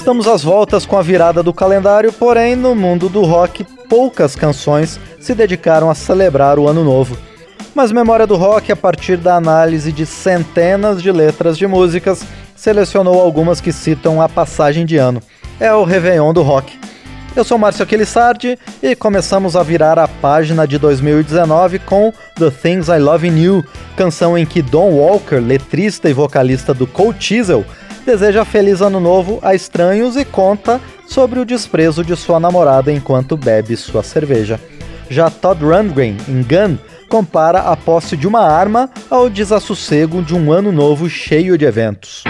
Estamos às voltas com a virada do calendário, porém, no mundo do rock, poucas canções se dedicaram a celebrar o ano novo. Mas Memória do Rock, a partir da análise de centenas de letras de músicas, selecionou algumas que citam a passagem de ano. É o Réveillon do Rock. Eu sou Márcio Aquilissardi e começamos a virar a página de 2019 com The Things I Love in You, canção em que Don Walker, letrista e vocalista do Cold Chisel, deseja feliz ano novo a estranhos e conta sobre o desprezo de sua namorada enquanto bebe sua cerveja. Já Todd Rundgren, em Gun, compara a posse de uma arma ao desassossego de um ano novo cheio de eventos.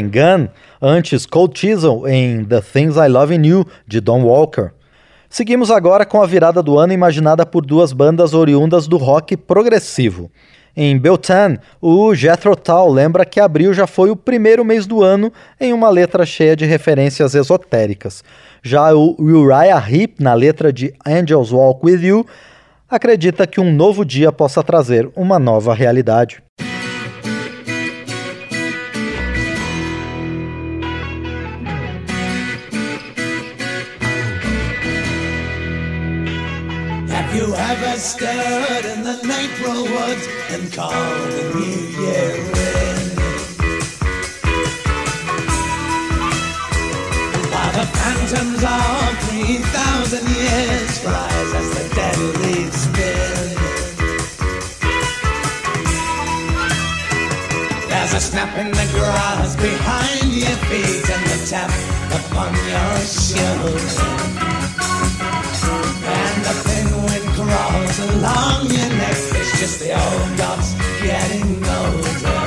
Rundgren Gun, antes Cold Chisel em The Things I Love in You, de Don Walker. Seguimos agora com a virada do ano imaginada por duas bandas oriundas do rock progressivo. Em Beltan, o Jethro Tull lembra que abril já foi o primeiro mês do ano em uma letra cheia de referências esotéricas. Já o Uriah Heep, na letra de Angels Walk With You, acredita que um novo dia possa trazer uma nova realidade. You have ever stood in the April woods and called the new year in? While the phantoms of 3,000 years rise as the dead leaves spin. There's a snap in the grass behind your feet and the tap upon your shoulder. Crawls along your neck. It's just the old gods getting older.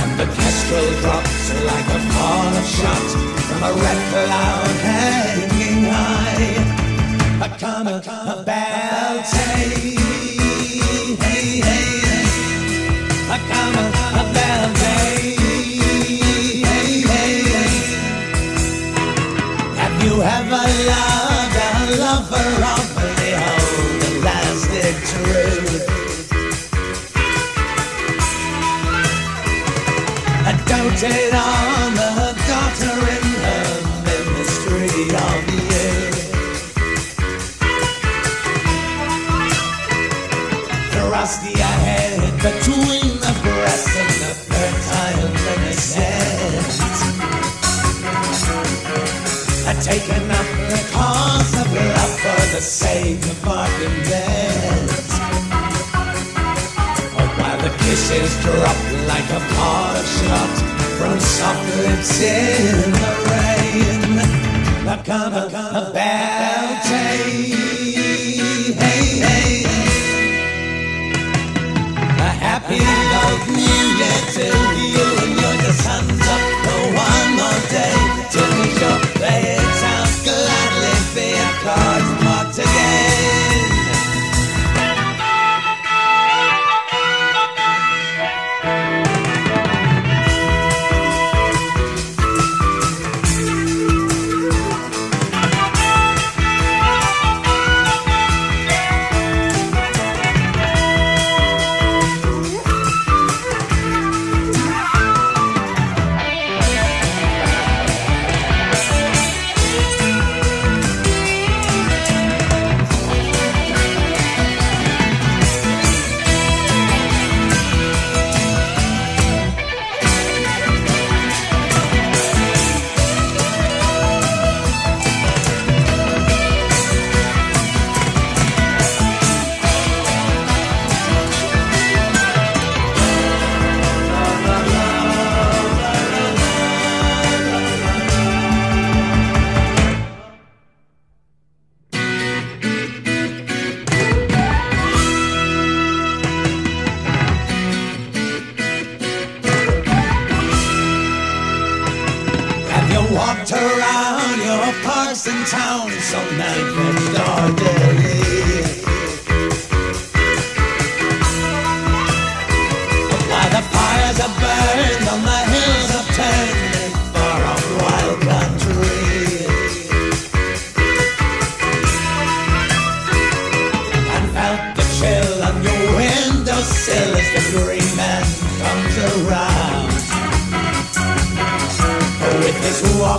And the kestrel drops like a fall of shot from a red cloud hanging high. A come a bell hey, hey, hey. A come a bell hey, hey, hey. Have you ever loved? A lover I doted on the daughter in the ministry of youth. Thrust your head between the breasts and the fertile innocence. I taken up the cause of love for the sake of bargain debt. Kisses drop like a pot shot from soft lips in the rain. Now come a, come a bell hey, hey, hey. A happy old new year to walked around your parks and towns some night from dawn till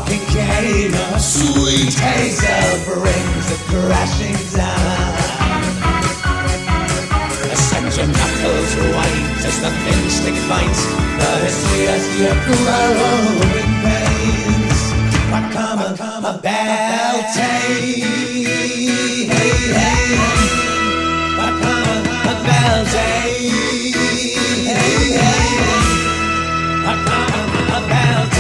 walking cane, a sweet hazel brings it crashing down. A Send your knuckles white as the thin stick bites the history as your growing pains. But come a, come a bell hey, hey. But come a, bell hey, hey. But come a bell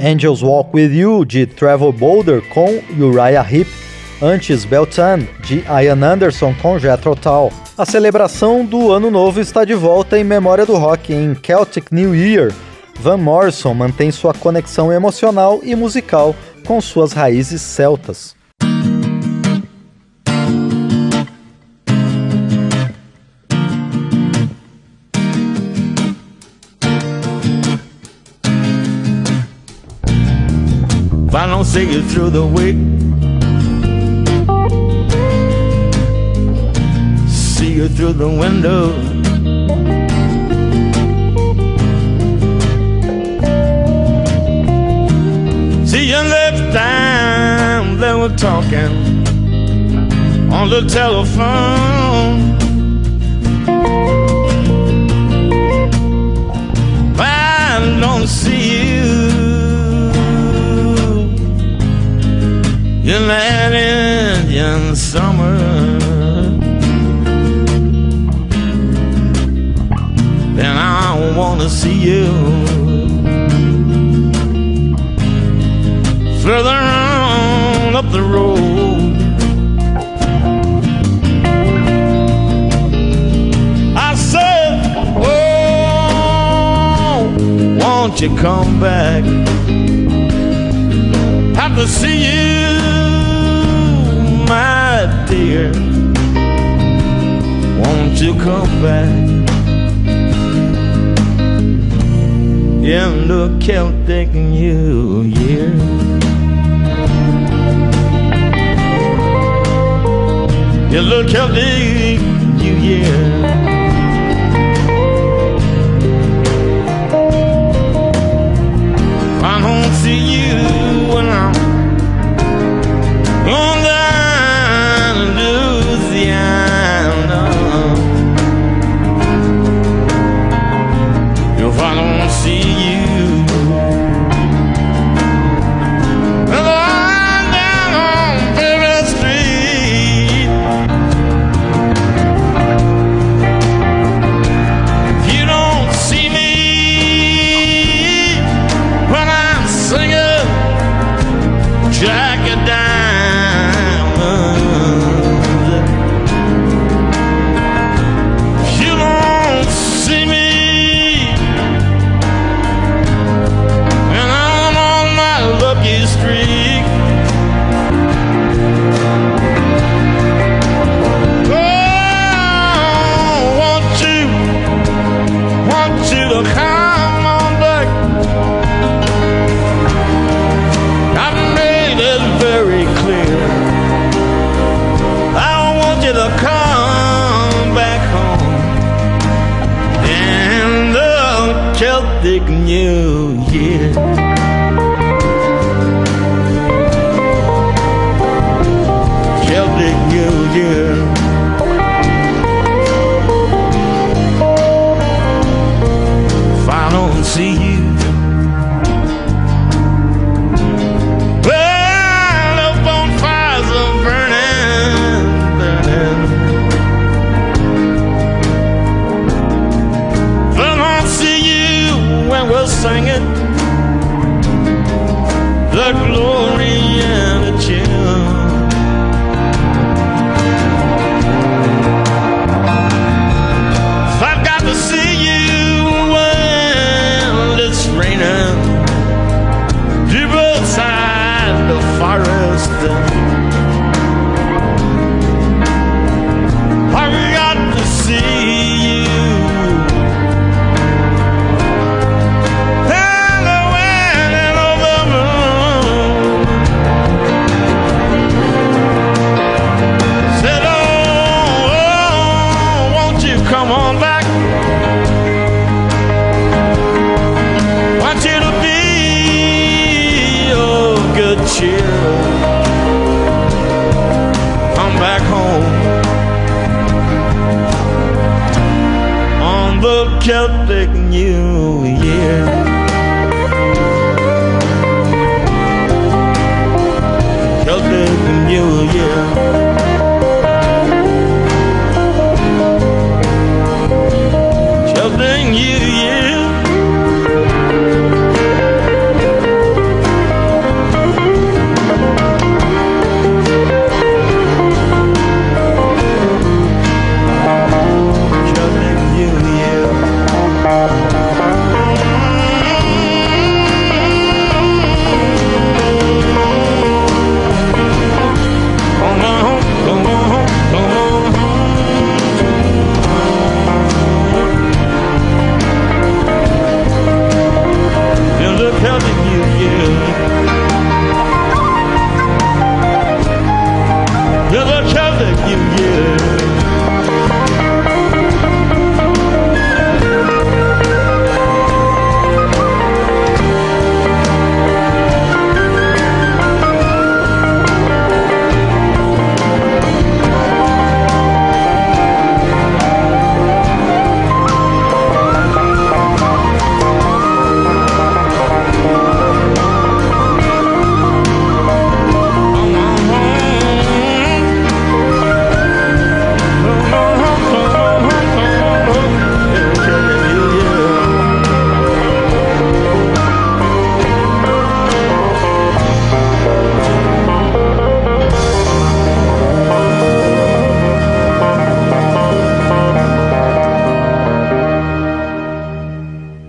Angels Walk With You, de Trevor Boulder, com Uriah Heep, antes Beltan, de Ian Anderson, com Jethro Tull. A celebração do Ano Novo está de volta em memória do rock em Celtic New Year. Van Morrison mantém sua conexão emocional e musical com suas raízes celtas. If I don't see you through the week, see you through the window. See you left time they were talking on the telephone. I don't see you. In that Indian summer. Then I wanna see you further on up the road. I said, Oh, won't you come back? Have to see you my dear, won't you come back in the Celtic New Year? In the Celtic New Year. I don't see you see you.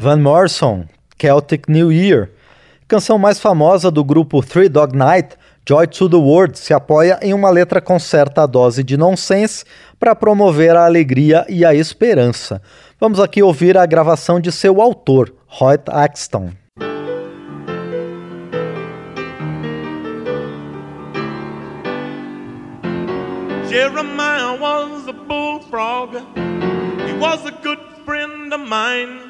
Van Morrison, Celtic New Year. Canção mais famosa do grupo Three Dog Night, Joy to the World, se apoia em uma letra com certa dose de nonsense para promover a alegria e a esperança. Vamos aqui ouvir a gravação de seu autor, Hoyt Axton. Jeremiah was a bullfrog. He was a good friend of mine.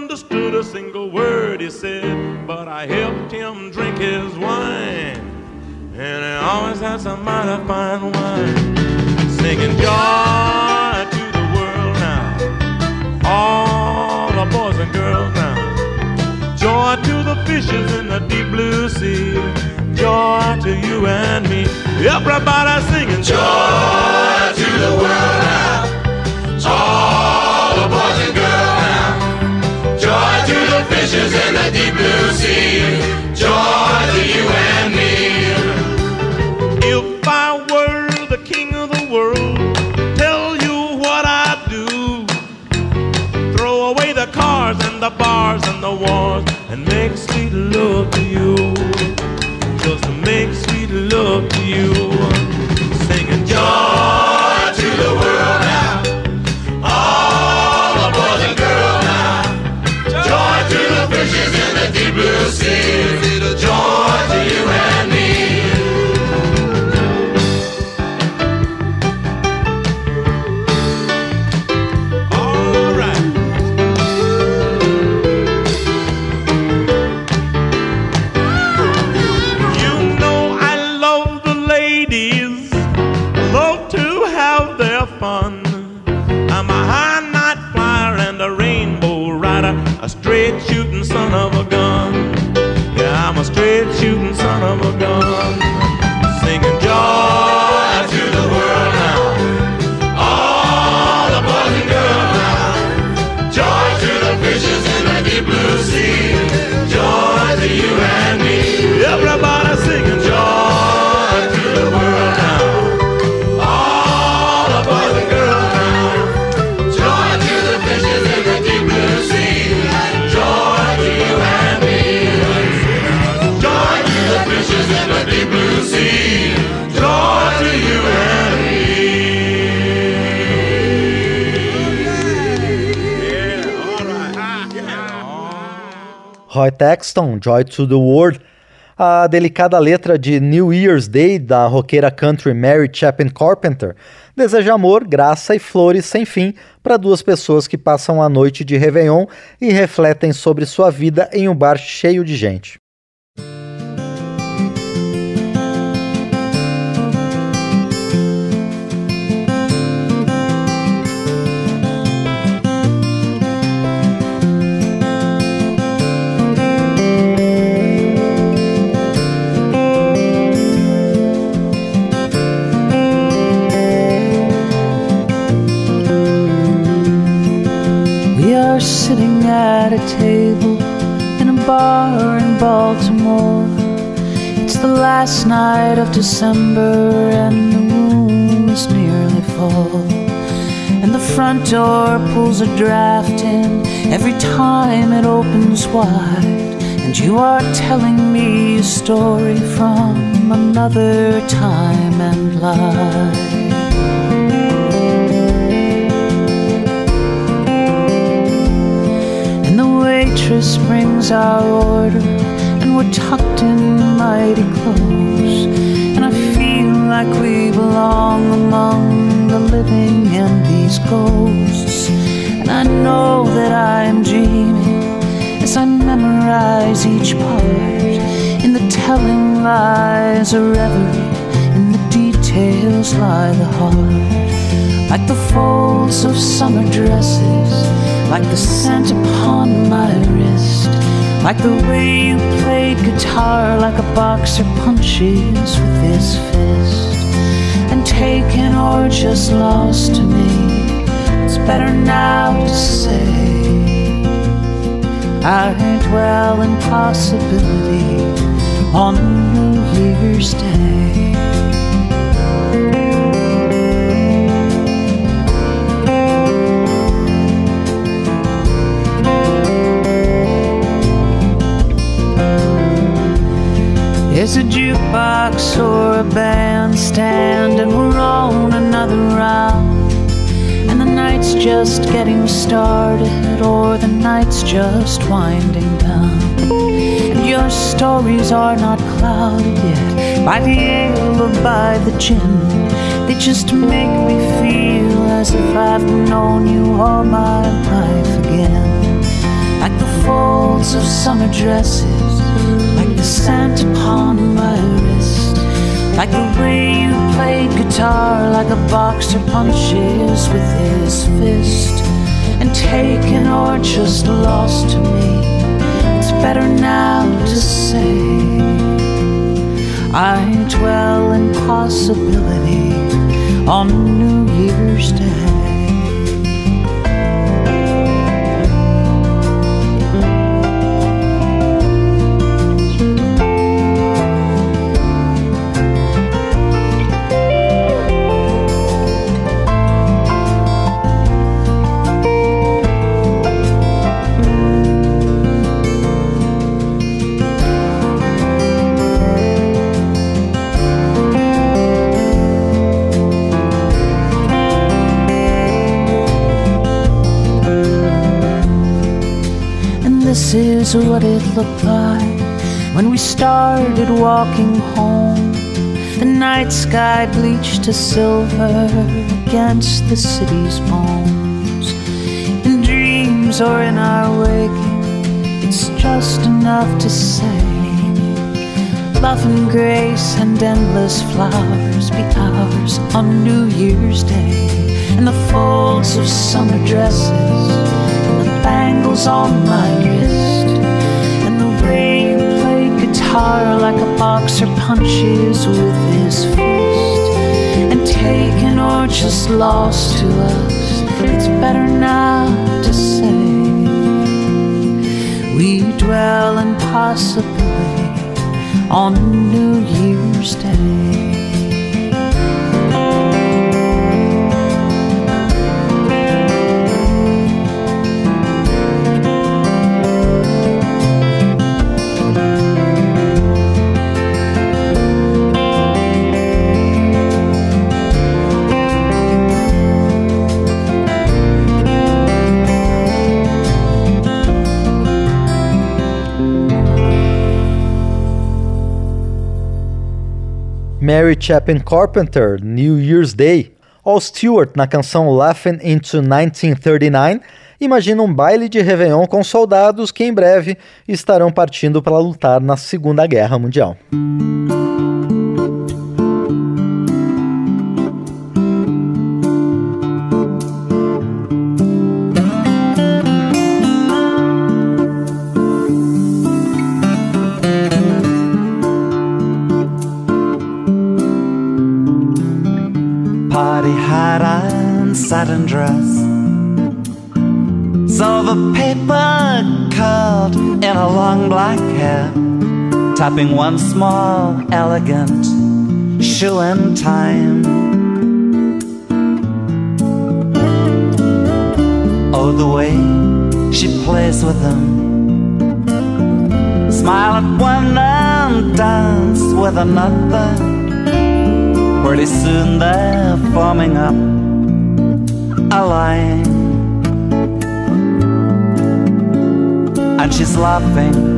Understood a single word he said, but I helped him drink his wine. And he always had some mighty fine wine. Singing joy to the world now. All the boys and girls now. Joy to the fishes in the deep blue sea. Joy to you and me. Everybody singing Joy to the world blue. Joy to you and me. If I were the king of the world, tell you what I'd do. Throw away the cars and the bars and the wars and make sweet love to you. Just to make sweet love to you. Shooting son of a gun. Roy Texton, Joy to the World, a delicada letra de New Year's Day da roqueira country Mary Chapin Carpenter deseja amor, graça e flores sem fim para duas pessoas que passam a noite de Réveillon e refletem sobre sua vida em um bar cheio de gente. At a table in a bar in Baltimore. It's the last night of December and the room is nearly full. And the front door pulls a draft in every time it opens wide. And you are telling me a story from another time and life. Waitress brings our order, and we're tucked in mighty close. And I feel like we belong among the living and these ghosts. And I know that I am dreaming as I memorize each part. In the telling lies a reverie, in the details lie the heart. Like the folds of summer dresses, like the scent upon my wrist, like the way you played guitar, like a boxer punches with his fist. And taken or just lost to me, it's better now to say. I dwell in possibility on New Year's Day. There's a jukebox or a bandstand, and we're on another round. And the night's just getting started, or the night's just winding down. And your stories are not clouded yet by the ale or by the gin. They just make me feel as if I've known you all my life again. Like the folds of summer dresses, scent upon my wrist. Like the way you played guitar, like a boxer punches with his fist. And taken or just lost to me, it's better now to say. I dwell in possibility on New Year's Day. Is what it looked like when we started walking home. The night sky bleached to silver against the city's bones. In dreams or in our waking, it's just enough to say. Love and grace and endless flowers be ours on New Year's Day. And the folds of summer dresses and the bangles on my wrist. And the way you play guitar like a boxer punches with his fist. And taken or just lost to us, it's better now to say. We dwell in possibility on New Year's Day. Mary Chapin Carpenter, New Year's Day. All Stewart na canção Laughing into 1939 imagina um baile de Réveillon com soldados que em breve estarão partindo para lutar na Segunda Guerra Mundial. Tapping one small, elegant shoe in time. Oh, the way she plays with them. Smile at one and dance with another. Pretty soon they're forming up a line. And she's laughing,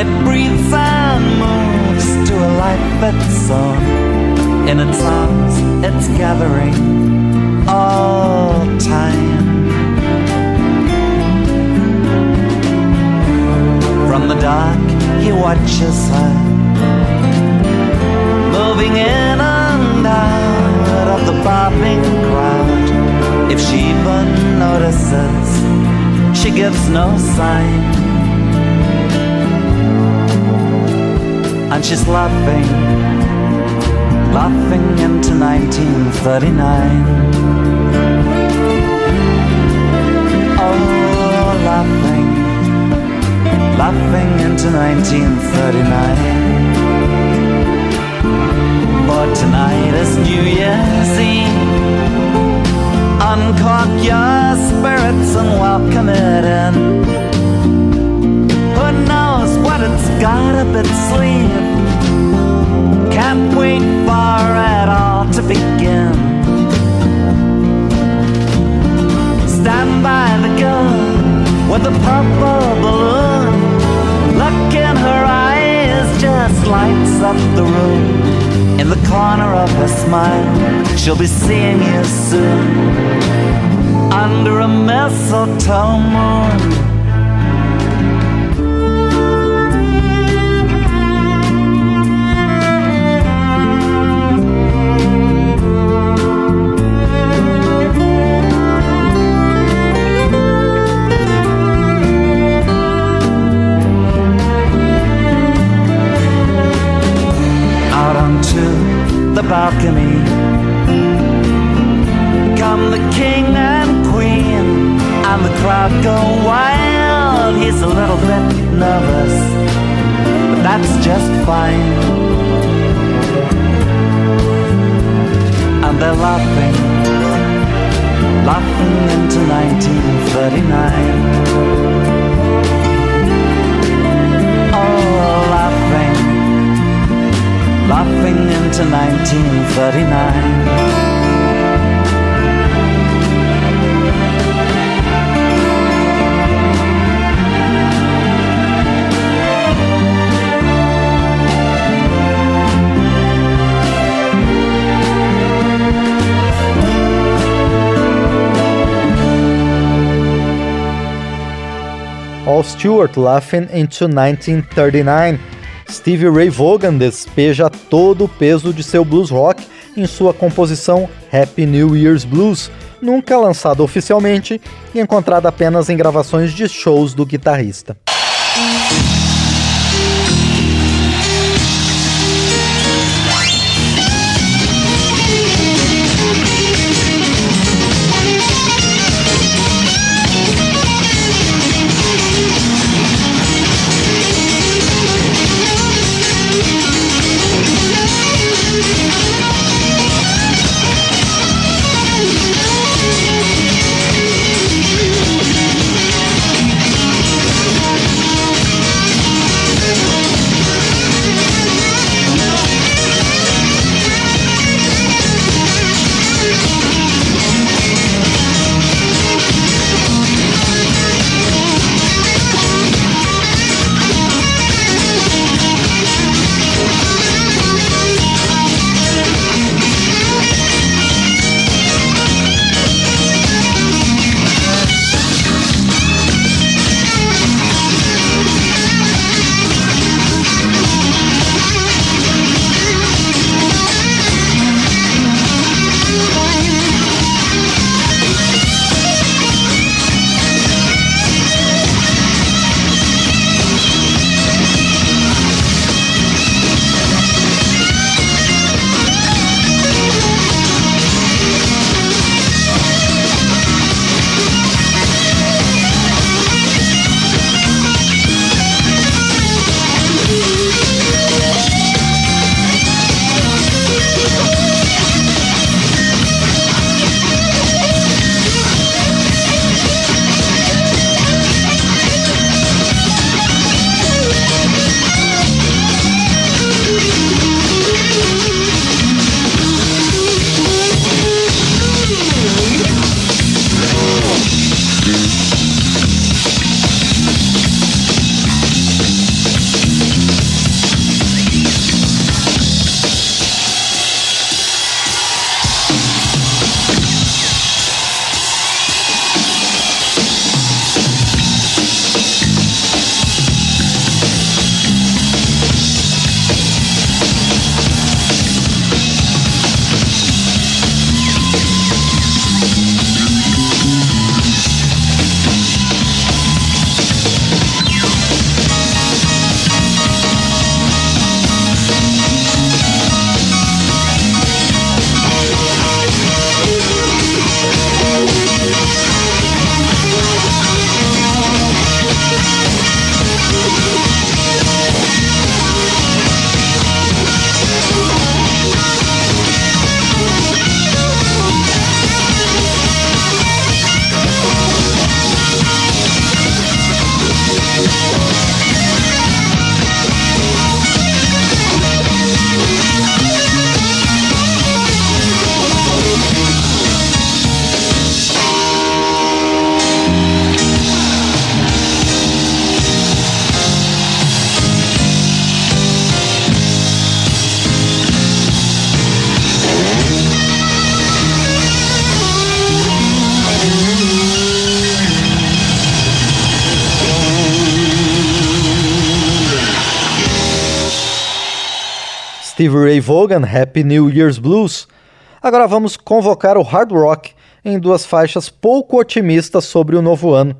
It breathes and moves to a life its own. In its arms, it's gathering all time. From the dark, he watches her moving in and out of the bobbing crowd. If she even notices, she gives no sign. And she's laughing, laughing into 1939. Oh, laughing, laughing into 1939. But tonight is New Year's Eve. Uncork your spirits and welcome it in. Got up its sleep. Can't wait for it all to begin. Stand by the gun with a purple balloon. Look in her eyes just lights up the room. In the corner of her smile, she'll be seeing you soon. Under a mistletoe moon. 1939. Al Stewart Laughing into 1939. Stevie Ray Vaughan despeja todo o peso de seu blues rock em sua composição Happy New Year's Blues, nunca lançada oficialmente e encontrada apenas em gravações de shows do guitarrista. Steve Ray Vaughan, Happy New Year's Blues. Agora vamos convocar o hard rock em duas faixas pouco otimistas sobre o novo ano.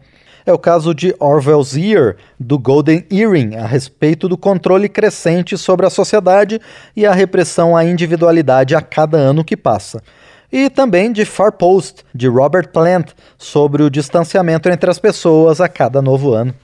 É o caso de Orwell's Ear, do Golden Earring, a respeito do controle crescente sobre a sociedade e a repressão à individualidade a cada ano que passa. E também de Far Post, de Robert Plant, sobre o distanciamento entre as pessoas a cada novo ano.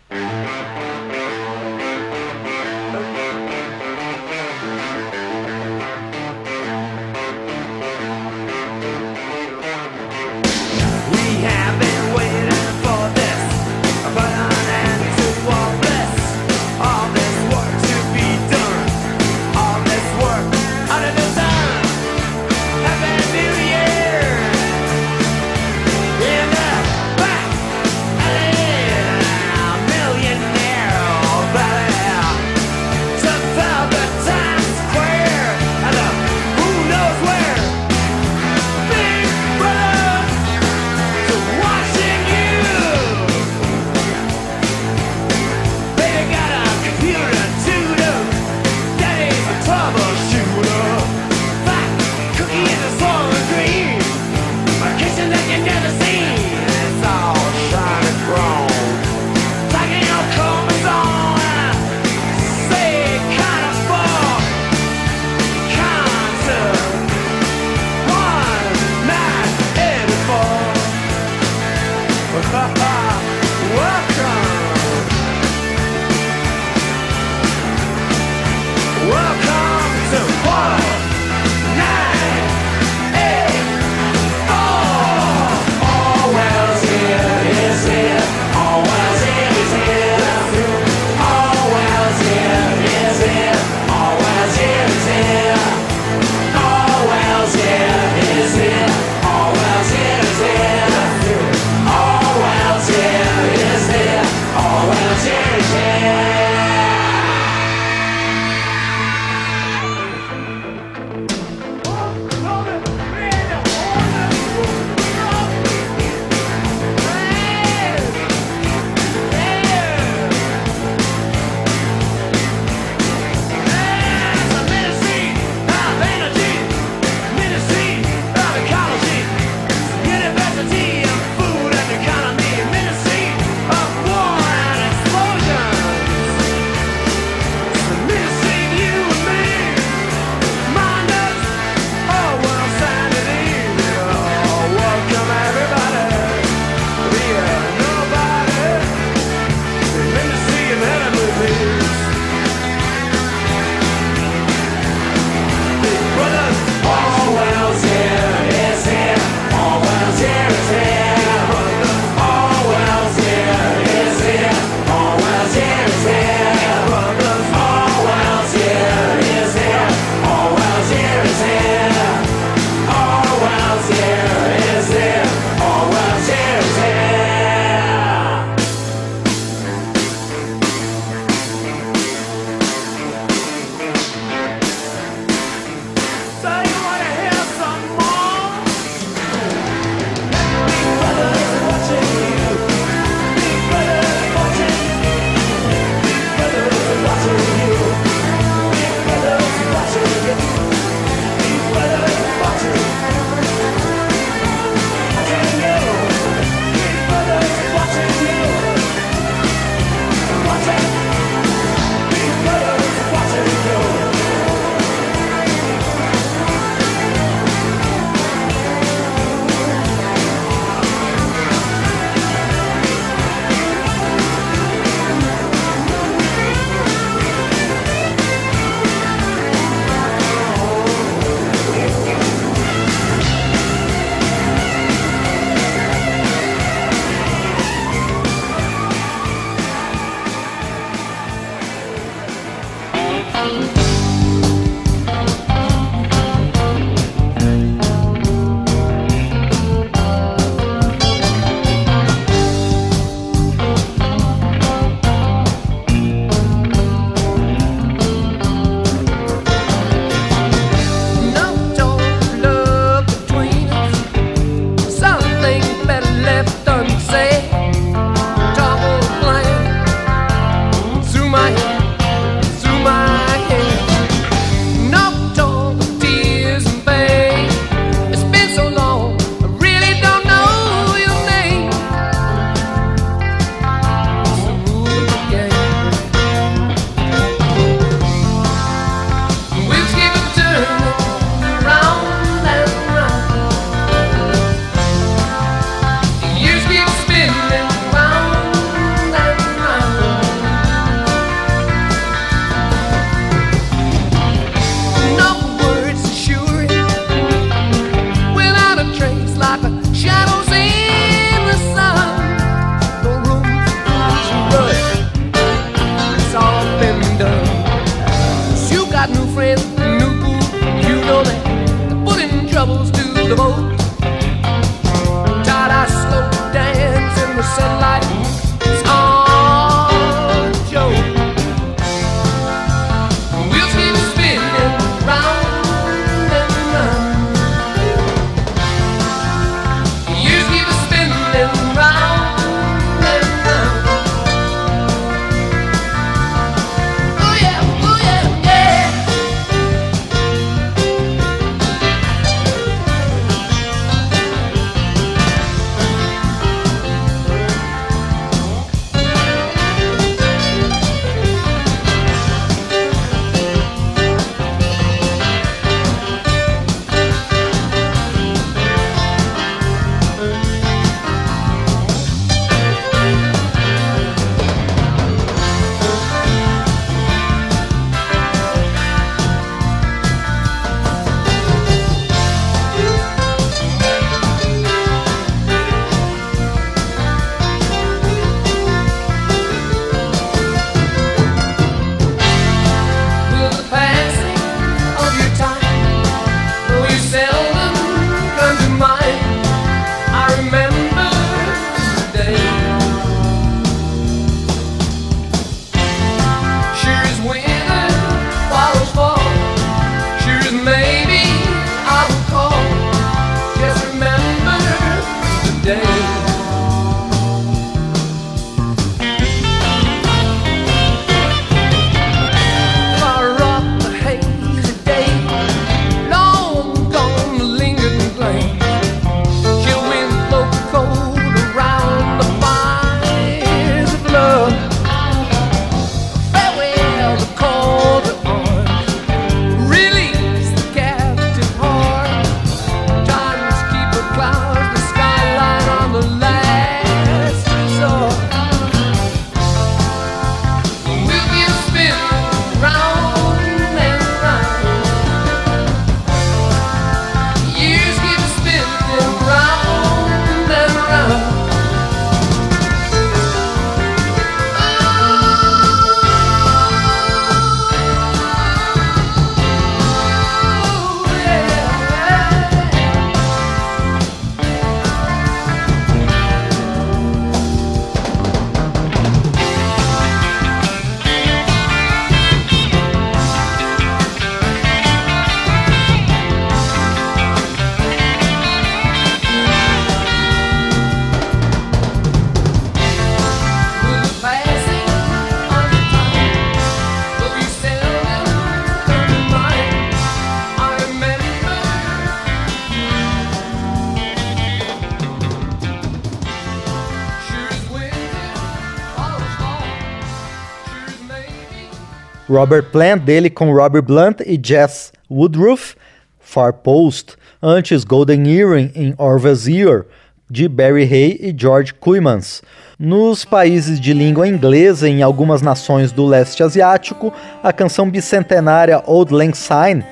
Robert Plant dele com Robert Blunt e Jess Woodruff, Far Post, antes Golden Earring em Orville's Ear, de Barry Hay e George Kuymans. Nos países de língua inglesa e em algumas nações do leste asiático, a canção bicentenária Old Lang Syne,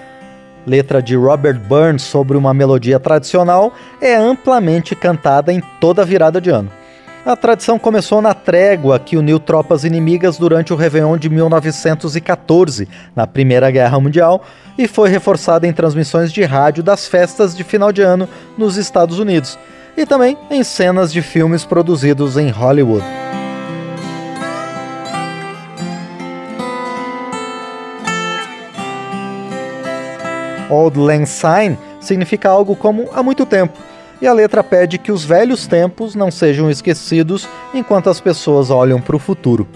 letra de Robert Burns sobre uma melodia tradicional, é amplamente cantada em toda a virada de ano. A tradição começou na trégua que uniu tropas inimigas durante o Réveillon de 1914, na Primeira Guerra Mundial, e foi reforçada em transmissões de rádio das festas de final de ano nos Estados Unidos, e também em cenas de filmes produzidos em Hollywood. Old Lang Syne significa algo como há muito tempo, e a letra pede que os velhos tempos não sejam esquecidos enquanto as pessoas olham para o futuro.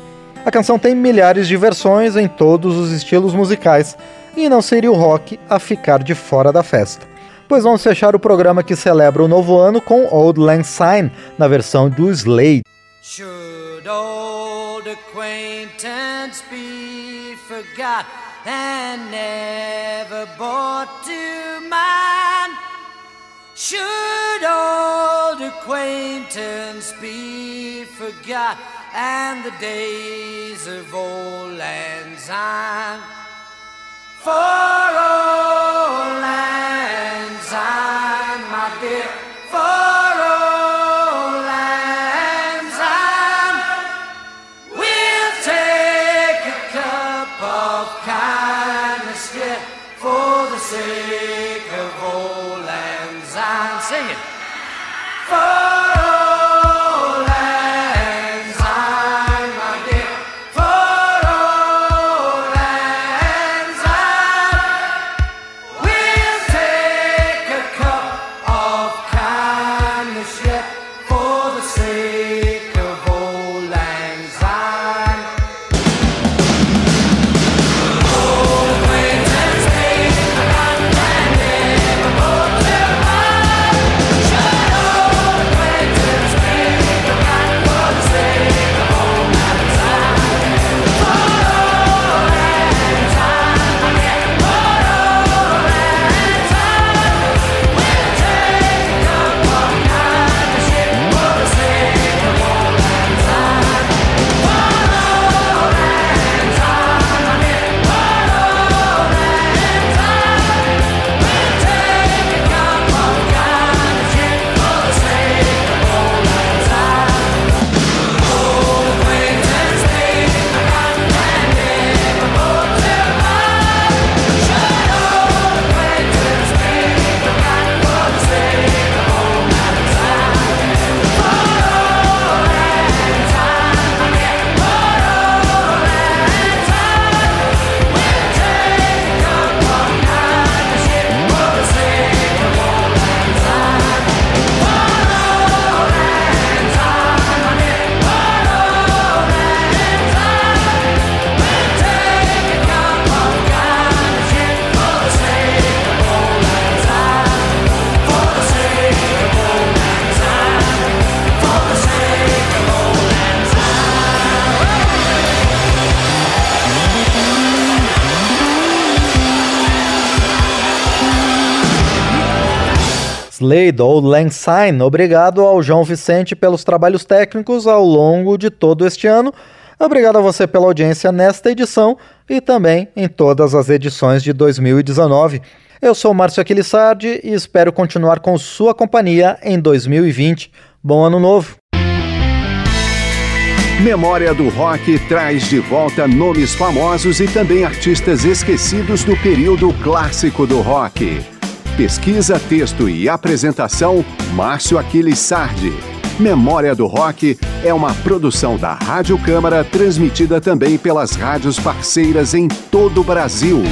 A canção tem milhares de versões em todos os estilos musicais, e não seria o rock a ficar de fora da festa. Pois vamos fechar o programa que celebra o novo ano com Old Lang Syne, na versão do Slade. Should old acquaintance be forgot and never brought to mind? Should old acquaintance be forgot and the days of old lang syne? For old Slade Old Lang obrigado ao João Vicente pelos trabalhos técnicos ao longo de todo este ano. Obrigado a você pela audiência nesta edição e também em todas as edições de 2019. Eu sou Márcio Aquilissardi e espero continuar com sua companhia em 2020. Bom ano novo! Memória do Rock traz de volta nomes famosos e também artistas esquecidos do período clássico do rock. Pesquisa, texto e apresentação, Márcio Aquiles Sardi. Memória do Rock é uma produção da Rádio Câmara, transmitida também pelas rádios parceiras em todo o Brasil.